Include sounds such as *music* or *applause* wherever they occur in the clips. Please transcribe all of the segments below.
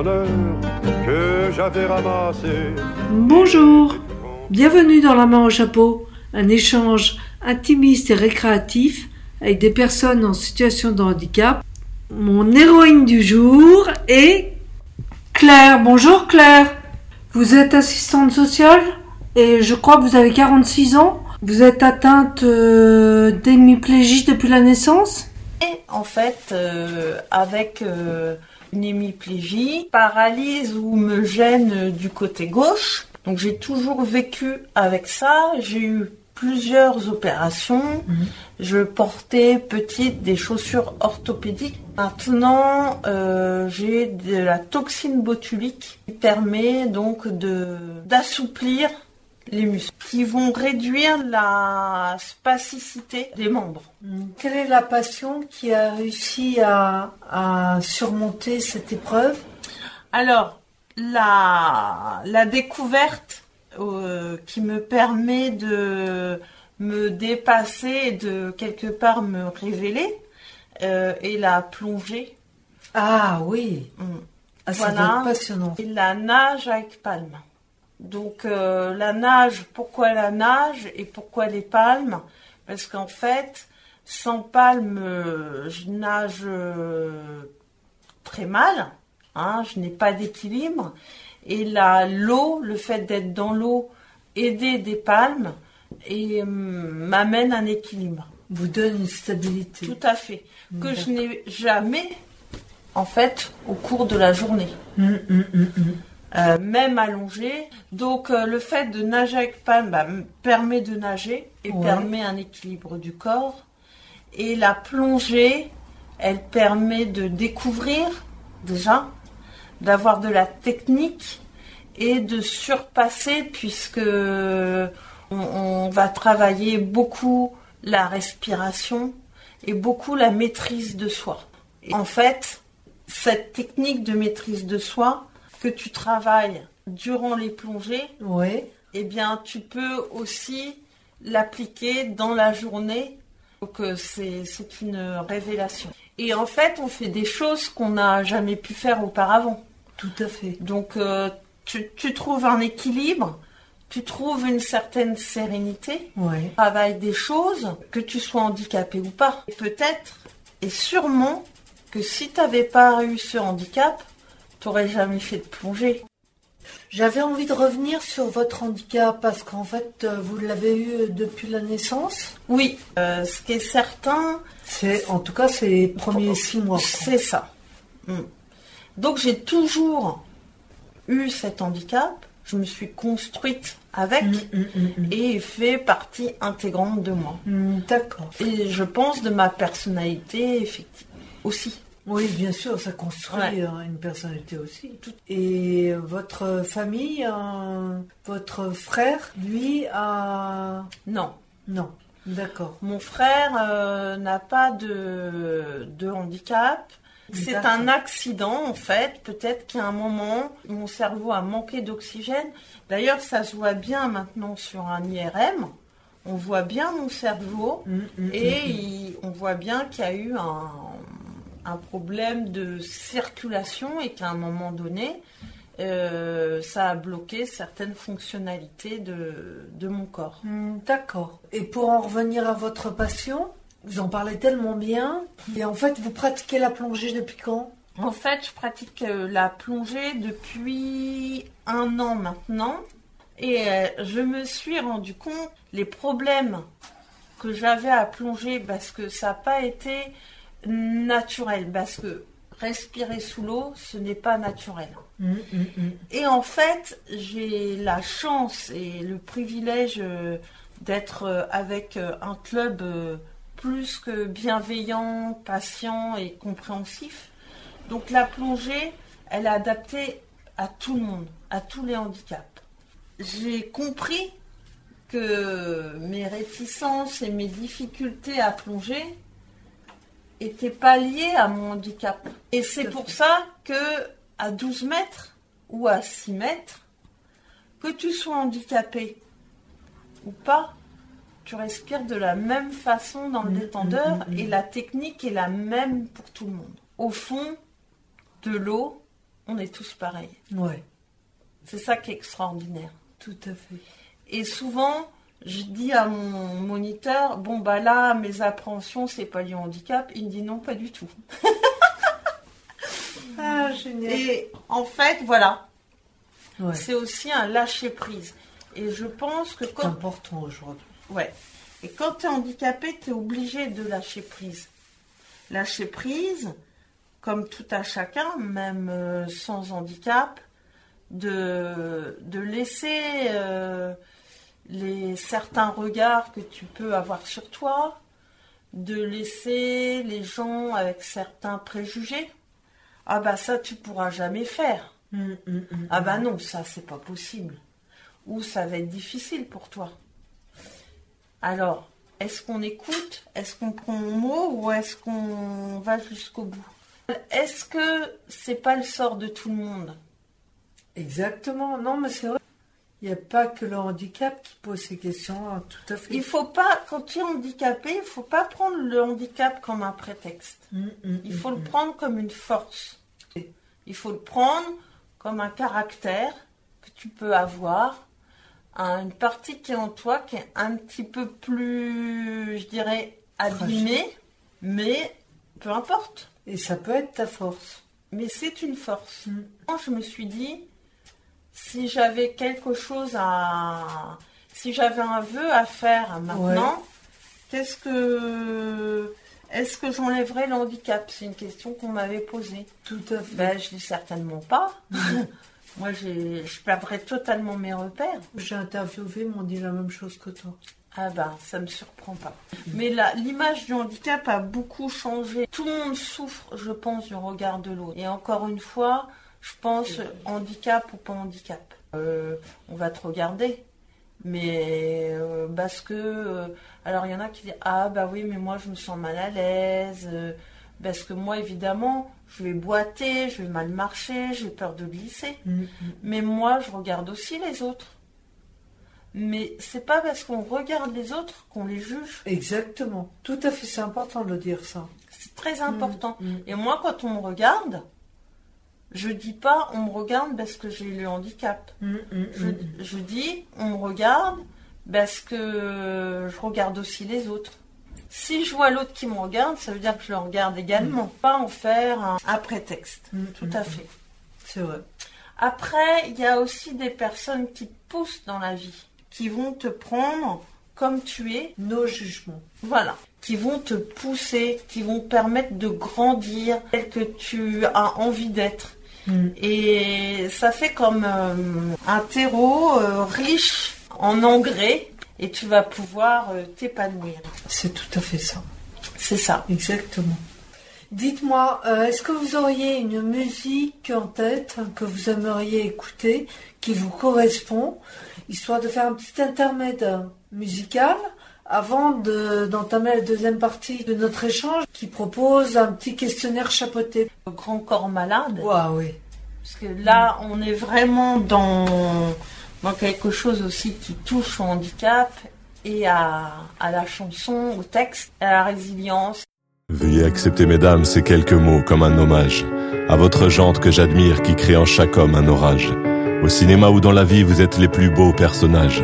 en heure que j'avais ramassé. Bonjour, bienvenue dans La main au chapeau, un échange intimiste et récréatif avec des personnes en situation de handicap. Mon héroïne du jour est Claire. Bonjour Claire, vous êtes assistante sociale et je crois que vous avez 46 ans. Vous êtes atteinte euh, d'hémiplégie depuis la naissance? Et en fait, euh, avec euh, une hémiplégie, paralyse ou me gêne du côté gauche. Donc j'ai toujours vécu avec ça. J'ai eu plusieurs opérations. Je portais petite des chaussures orthopédiques. Maintenant, euh, j'ai de la toxine botulique qui permet donc de d'assouplir les muscles, qui vont réduire la spasticité des membres. Quelle est la passion qui a réussi à, à surmonter cette épreuve? Alors, la, la découverte euh, qui me permet de me dépasser et de quelque part me révéler euh, est la plongée. Ah oui, Mm. ah, Voilà. passionnant. Et la nage avec palme. Donc euh, la nage, pourquoi la nage et pourquoi les palmes? Parce qu'en fait, sans palme, euh, je nage euh, très mal. hein, je n'ai pas d'équilibre. Et là, l'eau, le fait d'être dans l'eau, aider des palmes et euh, m'amène un équilibre. Vous donne une stabilité. Tout à fait. Que je n'ai jamais, en fait, au cours de la journée. Hum, hum, hum, hum. Euh, même allongé. Donc euh, le fait de nager avec palme bah, me permet de nager et Ouais. permet un équilibre du corps. Et la plongée, elle permet de découvrir déjà, d'avoir de la technique et de surpasser puisque on, on va travailler beaucoup la respiration et beaucoup la maîtrise de soi. Et en fait, cette technique de maîtrise de soi que tu travailles durant les plongées, Oui. eh bien, tu peux aussi l'appliquer dans la journée. Donc, euh, c'est une révélation. Et en fait, on fait des choses qu'on n'a jamais pu faire auparavant. Tout à fait. Donc, euh, tu, tu trouves un équilibre, tu trouves une certaine sérénité, Oui. travailles des choses, que tu sois handicapé ou pas. Peut-être et sûrement que si tu n'avais pas eu ce handicap, tu n'aurais jamais fait de plongée. J'avais envie de revenir sur votre handicap parce qu'en fait, euh, vous l'avez eu depuis la naissance. Oui, euh, ce qui est certain, C'est, en tout cas, les premiers six mois. c'est ça. Mm. Donc j'ai toujours eu cet handicap. Je me suis construite avec hum, hum. et fait partie intégrante de moi. D'accord. Et je pense de ma personnalité, effectivement, aussi. Oui, bien sûr, ça construit Ouais. euh, une personnalité aussi. Et votre famille, euh, votre frère, lui, a... Non, Non. D'accord. Mon frère euh, n'a pas de, de handicap. C'est un accident en fait. Peut-être qu'à un moment, mon cerveau a manqué d'oxygène. D'ailleurs, ça se voit bien maintenant sur un IRM. On voit bien mon cerveau Hum, hum, et il- on voit bien qu'il y a eu un, un problème de circulation et qu'à un moment donné, euh, ça a bloqué certaines fonctionnalités de, de mon corps. Hum, D'accord. Et pour en revenir à votre passion, vous en parlez tellement bien. Et en fait, vous pratiquez la plongée depuis quand? En fait, je pratique euh, la plongée depuis un an maintenant et euh, je me suis rendu compte les problèmes que j'avais à plonger parce que ça n'a pas été naturel parce que respirer sous l'eau, ce n'est pas naturel. Hum, hum, hum. Et en fait, j'ai la chance et le privilège euh, d'être euh, avec euh, un club plus que bienveillant, patient et compréhensif. Donc la plongée, elle est adaptée à tout le monde, à tous les handicaps. J'ai compris que mes réticences et mes difficultés à plonger étaient pas liées à mon handicap. Et c'est pour ça que à 12 mètres ou à 6 mètres, que tu sois handicapé ou pas, tu respires de la même façon dans le Mm, détendeur mm, mm. et la technique est la même pour tout le monde. Au fond de l'eau, on est tous pareils. Ouais, C'est ça qui est extraordinaire. tout à fait. Et souvent, je dis à mon moniteur, bon bah là, mes appréhensions, c'est pas lié au handicap. Il me dit non, pas du tout. *laughs* Ah, génial. Et en fait, voilà, Ouais, c'est aussi un lâcher prise. Et je pense que c'est quand, important aujourd'hui. ouais, et quand tu es handicapé, tu es obligé de lâcher prise. Lâcher prise, comme tout à chacun, même euh, sans handicap, de, de laisser euh, les, certains regards que tu peux avoir sur toi, de laisser les gens avec certains préjugés. Ah bah ça, tu pourras jamais faire. Hum, hum, hum. Ah bah non, ça c'est pas possible. Ou ça va être difficile pour toi. Alors, est-ce qu'on écoute? Est-ce qu'on prend mon mot ou est-ce qu'on va jusqu'au bout? Est-ce que c'est pas le sort de tout le monde? Exactement. Non, mais c'est vrai. Il n'y a pas que le handicap qui pose ces questions. hein, Tout à fait. Il faut pas, quand tu es handicapé, il faut pas prendre le handicap comme un prétexte. Hum, hum, Il faut le prendre comme une force. Il faut le prendre comme un caractère que tu peux avoir, un- une partie qui est en toi qui est un petit peu plus, je dirais, abîmée, mais peu importe. Et ça peut être ta force. Mais c'est une force. Mm. Moi, je me suis dit, si j'avais quelque chose à. Si j'avais un vœu à faire maintenant, qu'est-ce que. Est-ce que j'enlèverais le handicap C'est une question qu'on m'avait posée. Tout à fait. Ben, je dis certainement pas. *laughs* Moi, j'ai- je perdrais totalement mes repères. J'ai interviewé, m'ont dit la même chose que toi. Ah ben, ça me surprend pas. Mais là, l'image du handicap a beaucoup changé. Tout le monde souffre, je pense, du regard de l'autre. Et encore une fois, je pense handicap ou pas handicap. Euh, on va te regarder. Mais euh, parce que... euh, alors, il y en a qui disent, ah bah oui, mais moi, je me sens mal à l'aise. parce que moi, évidemment, je vais boiter, je vais mal marcher, j'ai peur de glisser. Hum, hum. Mais moi, je regarde aussi les autres. Mais c'est pas parce qu'on regarde les autres qu'on les juge. Exactement. Tout à fait. C'est important de le dire, ça. C'est très important. Mm, mm. Et moi, quand on me regarde, je dis pas on me regarde parce que j'ai le handicap. Hum, Je, hum. je dis on me regarde parce que je regarde aussi les autres. Si je vois l'autre qui me regarde, ça veut dire que je le regarde également. Pas en faire un, un prétexte. Mm, Tout mm, à mm. fait. C'est vrai. Après, il y a aussi des personnes qui te poussent dans la vie, qui vont te prendre comme tu es, Nos jugements. voilà, qui vont te pousser, qui vont te permettre de grandir tel que tu as envie d'être. Hum. Et ça fait comme euh, un terreau euh, riche en engrais et tu vas pouvoir euh, t'épanouir. C'est tout à fait ça. C'est ça. Exactement. Dites-moi, est-ce que vous auriez une musique en tête que vous aimeriez écouter, qui vous correspond, histoire de faire un petit intermède musical avant de- d'entamer la deuxième partie de notre échange, qui propose un petit questionnaire chapeauté? Grand corps malade. Waouh, oui. Parce que là, on est vraiment dans, dans quelque chose aussi qui touche au handicap et à, à la chanson, au texte, à la résilience. Veuillez accepter, mesdames, ces quelques mots comme un hommage à votre jante que j'admire qui crée en chaque homme un orage. Au cinéma ou dans la vie, vous êtes les plus beaux personnages.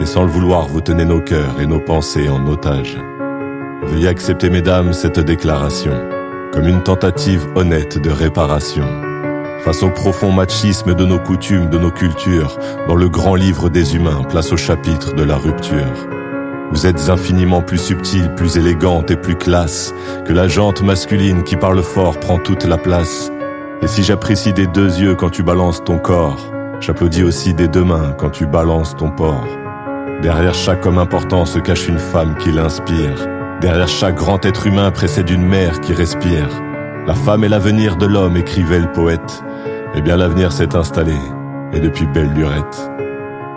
Et sans le vouloir, vous tenez nos cœurs et nos pensées en otage. Veuillez accepter, mesdames, cette déclaration comme une tentative honnête de réparation. Face au profond machisme de nos coutumes, de nos cultures, dans le grand livre des humains, place au chapitre de la rupture. Vous êtes infiniment plus subtile, plus élégante et plus classe que la jante masculine qui parle fort prend toute la place. Et si j'apprécie des deux yeux quand tu balances ton corps, j'applaudis aussi des deux mains quand tu balances ton porc. Derrière chaque homme important se cache une femme qui l'inspire. Derrière chaque grand être humain précède une mère qui respire. La femme est l'avenir de l'homme, écrivait le poète. Eh bien l'avenir s'est installé, et depuis belle lurette.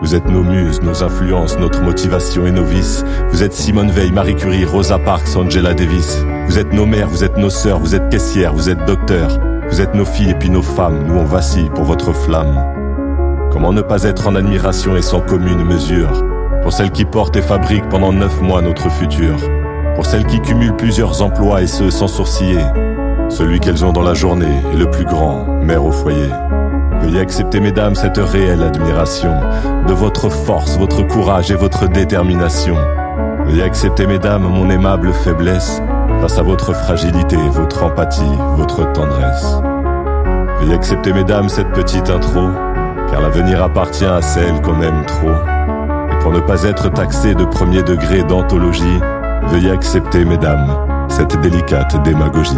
Vous êtes nos muses, nos influences, notre motivation et nos vices. Vous êtes Simone Veil, Marie Curie, Rosa Parks, Angela Davis. Vous êtes nos mères, vous êtes nos sœurs, vous êtes caissières, vous êtes docteurs. Vous êtes nos filles et puis nos femmes, nous on vacille pour votre flamme. Comment ne pas être en admiration et sans commune mesure? Pour celles qui portent et fabriquent pendant neuf mois notre futur. Pour celles qui cumulent plusieurs emplois et ce sans sourciller. celui qu'elles ont dans la journée est le plus grand, mère au foyer. Veuillez accepter, mesdames, cette réelle admiration de votre force, votre courage et votre détermination. Veuillez accepter, mesdames, mon aimable faiblesse face à votre fragilité, votre empathie, votre tendresse. Veuillez accepter, mesdames, cette petite intro, car l'avenir appartient à celle qu'on aime trop. Et pour ne pas être taxé de premier degré d'anthologie, veuillez accepter, mesdames, cette délicate démagogie.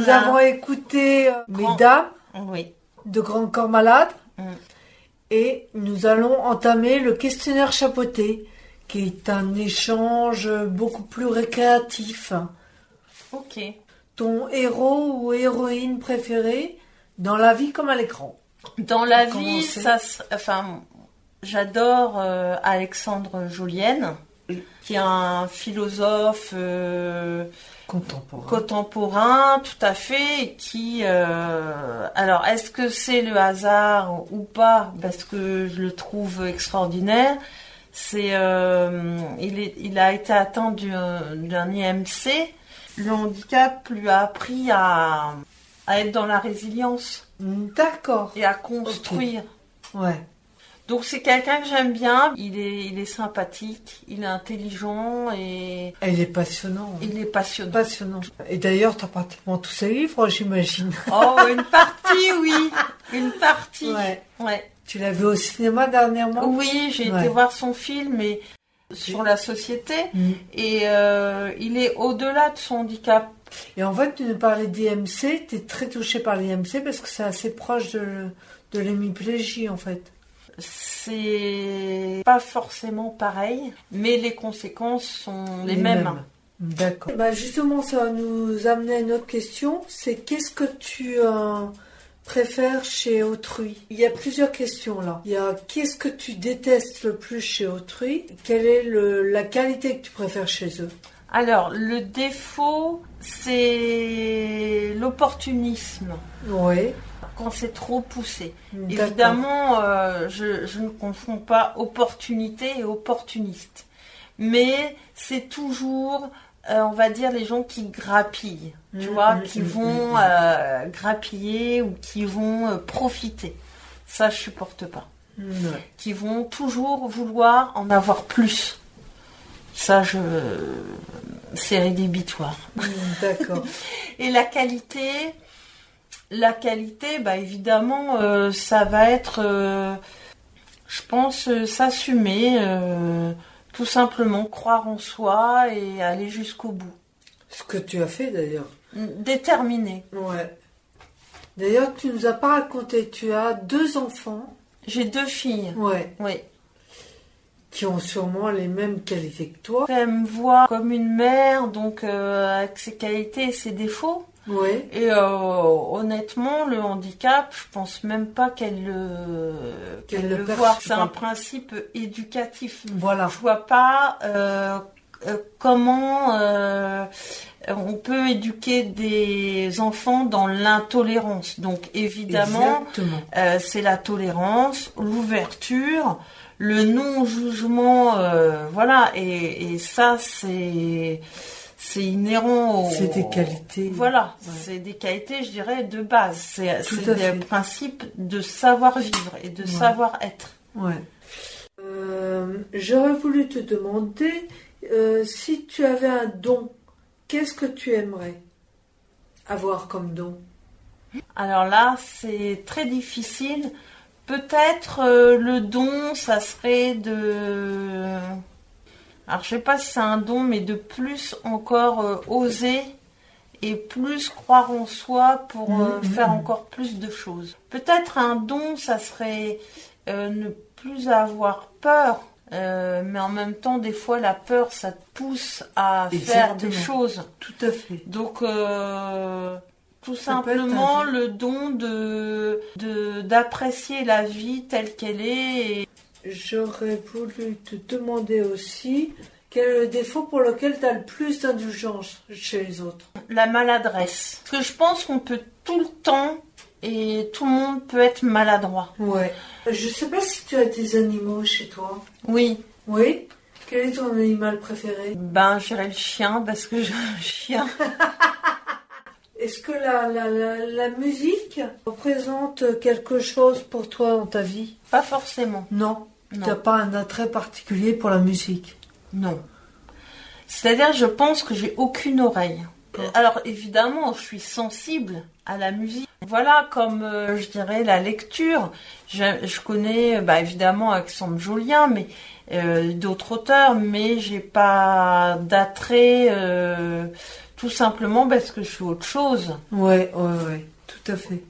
Nous avons écouté euh, Grand- Mesdames Oui. de Grand Corps Malade Mm. et nous allons entamer le questionnaire chapeauté qui est un échange beaucoup plus récréatif. Ok. Ton héros ou héroïne préféré dans la vie comme à l'écran. Dans la Pour vie, commencer. ça, enfin, j'adore euh, Alexandre Jolienne, qui est un philosophe euh, Contemporain. contemporain, tout à fait, et qui, euh, alors, est-ce que c'est le hasard ou pas Parce que je le trouve extraordinaire. C'est, euh, il, est, il a été atteint du- d'un IMC. Le handicap lui a appris à, à être dans la résilience D'accord. et à construire. Ouais. Donc c'est quelqu'un que j'aime bien. Il est, il est sympathique, il est intelligent et Elle est passionnante. il est passionnant. Passionnant. Et d'ailleurs, t'as pratiquement tous ses livres, *laughs* j'imagine. Oh, une partie, oui, une partie. Ouais. Ouais. Tu l'as vu au cinéma dernièrement? Oui, j'ai Ouais. été voir son film et sur la société Mm. et euh, il est au-delà de son handicap. Et en fait, tu nous parlais d'IMC, tu es très touché par l'IMC parce que c'est assez proche de, de l'hémiplégie en fait. C'est pas forcément pareil, mais les conséquences sont les, mêmes. D'accord. Bah justement, ça va nous amener à une autre question. C'est qu'est-ce que tu euh, préfères chez autrui? Il y a plusieurs questions là. Il y a qu'est-ce que tu détestes le plus chez autrui? Quelle est le- la qualité que tu préfères chez eux? Alors, le défaut, c'est l'opportunisme. Oui. Quand c'est trop poussé. Évidemment, euh, je, je ne confonds pas opportunité et opportuniste. Mais c'est toujours, euh, on va dire, les gens qui grappillent, tu Mm, vois, mm, qui mm, vont euh, grappiller ou qui vont profiter. Ça, je supporte pas. Qui vont toujours vouloir en avoir plus. Ça, je... c'est rédhibitoire. D'accord. *laughs* Et la qualité, la qualité, bah évidemment, euh, ça va être, euh, je pense, euh, s'assumer, tout simplement croire en soi et aller jusqu'au bout. Ce que tu as fait d'ailleurs. Déterminé. Ouais. D'ailleurs, tu nous as pas raconté, tu as deux enfants, J'ai deux filles. ouais, Oui. qui ont sûrement les mêmes qualités que toi. Elle me voit comme une mère, donc avec ses qualités et ses défauts. Et euh, honnêtement, le handicap, je pense même pas qu'elle le, Qu'elle qu'elle le le perçoit. voit. C'est un principe éducatif. Voilà. Je vois pas euh, euh, comment euh, on peut éduquer des enfants dans l'intolérance. Donc évidemment, euh, c'est la tolérance, l'ouverture, le non-jugement, euh, voilà. Et, et ça, c'est c'est inhérent au... C'est des qualités. Voilà, Ouais. c'est des qualités, je dirais, de base. C'est des fait. principes de savoir-vivre et de Ouais. savoir-être. Ouais. Euh, J'aurais voulu te demander euh, si tu avais un don, qu'est-ce que tu aimerais avoir comme don? Alors là, c'est très difficile. Peut-être euh, le don, ça serait de... Alors je sais pas si c'est un don, mais de plus encore euh, oser et plus croire en soi pour euh, Mhm. faire encore plus de choses. Peut-être un don, ça serait euh, ne plus avoir peur. mais en même temps, des fois, la peur, ça te pousse à faire des choses. Tout à fait. Donc, tout Ça simplement le don de de- d'apprécier la vie telle qu'elle est. Et J'aurais voulu te demander aussi quel est le défaut pour lequel tu as le plus d'indulgence chez les autres. la maladresse. Parce que je pense qu'on peut tout le temps et tout le monde peut être maladroit. Ouais. Je sais pas si tu as des animaux chez toi. Oui, Oui. Quel est ton animal préféré? Ben j'irai le chien parce que j'ai un chien. *laughs* Est-ce que la, la, la, la musique représente quelque chose pour toi dans ta vie? Pas forcément. Non. Tu n'as pas un attrait particulier pour la musique? Non. C'est-à-dire, je pense que j'ai aucune oreille. Alors évidemment, je suis sensible à la musique. Voilà, comme euh, je dirais la lecture. Je, je connais, bah, évidemment, Alexandre Jolien, mais euh, d'autres auteurs, mais j'ai pas d'attrait, euh, tout simplement parce que je suis autre chose. Ouais, ouais, ouais. Tout à fait.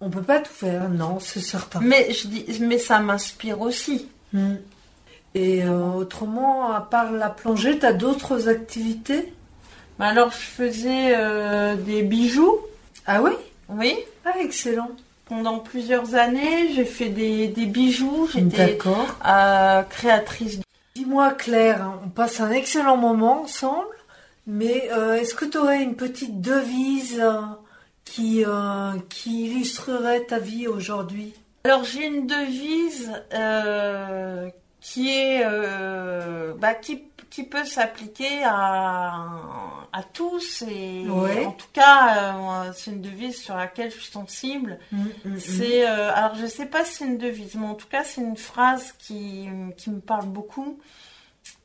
On peut pas tout faire, non, c'est certain. Mais je dis, mais ça m'inspire aussi. Hmm. Et euh, autrement, à part la plongée, tu as d'autres activités? Mais Alors, je faisais euh, des bijoux, Ah oui? Oui. Ah, excellent. Pendant plusieurs années, j'ai fait des, des bijoux. J'étais D'accord. euh, créatrice. Dis-moi, Claire, hein, on passe un excellent moment ensemble, mais euh, est-ce que tu aurais une petite devise euh, qui, euh, qui illustrerait ta vie aujourd'hui? Alors, j'ai une devise euh, qui est bah, qui, qui peut s'appliquer à, à tous et Ouais. en tout cas c'est une devise sur laquelle je suis sensible. Mm, C'est euh, alors je sais pas si c'est une devise, mais en tout cas c'est une phrase qui, qui me parle beaucoup.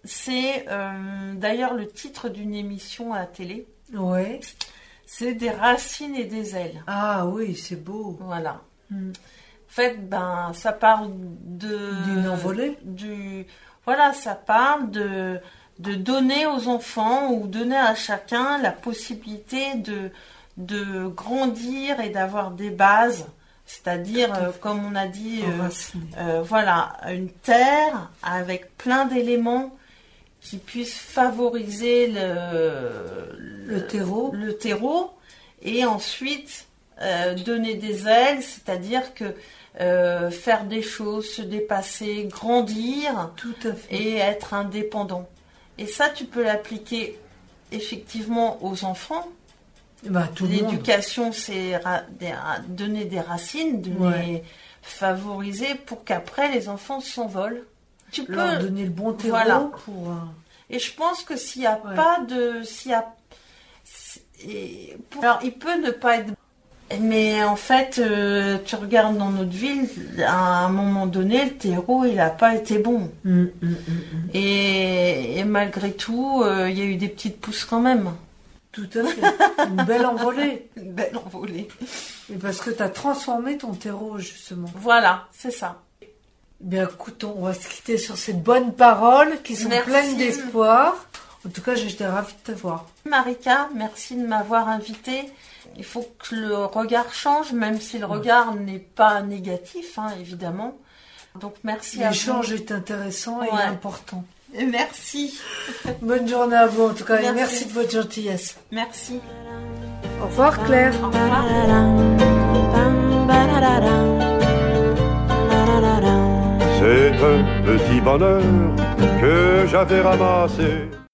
C'est euh, d'ailleurs le titre d'une émission à la télé. Ouais. C'est des racines et des ailes. Ah oui, c'est beau. Voilà. Mm. En fait, ben ça parle de D'une envolée du voilà, ça parle de de donner aux enfants ou donner à chacun la possibilité de de grandir et d'avoir des bases, c'est-à-dire euh, comme on a dit euh, euh, voilà, une terre avec plein d'éléments qui puissent favoriser le, Le terreau. le terreau et ensuite euh, donner des ailes, c'est-à-dire que euh, faire des choses, se dépasser, grandir Tout à fait. et être indépendant. Et ça, tu peux l'appliquer effectivement aux enfants. Bah. L'éducation, c'est donner des racines, Ouais. les favoriser pour qu'après les enfants s'envolent. Tu peux. Leur donner le bon terreau Voilà. pour... euh, Et je pense que s'il n'y a Ouais. pas de. S'il y a. pour- Alors, il peut ne pas être. Mais en fait, euh, tu regardes dans notre ville, à un moment donné, le terreau, il n'a pas été bon. mm, mm, mm. Et, et malgré tout, euh, il y a eu des petites pousses quand même. Tout à fait. Une belle envolée. *laughs* Une belle envolée. Et parce que tu as transformé ton terreau, justement. Voilà, c'est ça. Bien, écoute, on va se quitter sur ces bonnes paroles qui sont Merci. pleines d'espoir. En tout cas, j'étais ravie de te voir. Marika, merci de m'avoir invitée. Il faut que le regard change, même si le regard n'est pas négatif, hein, évidemment. Donc merci à vous. L'échange est intéressant et important. Et Merci. *laughs* Bonne journée à vous, en tout cas, et Merci. merci de votre gentillesse. Merci. Au revoir, Claire. Au revoir. C'est un petit bonheur que j'avais ramassé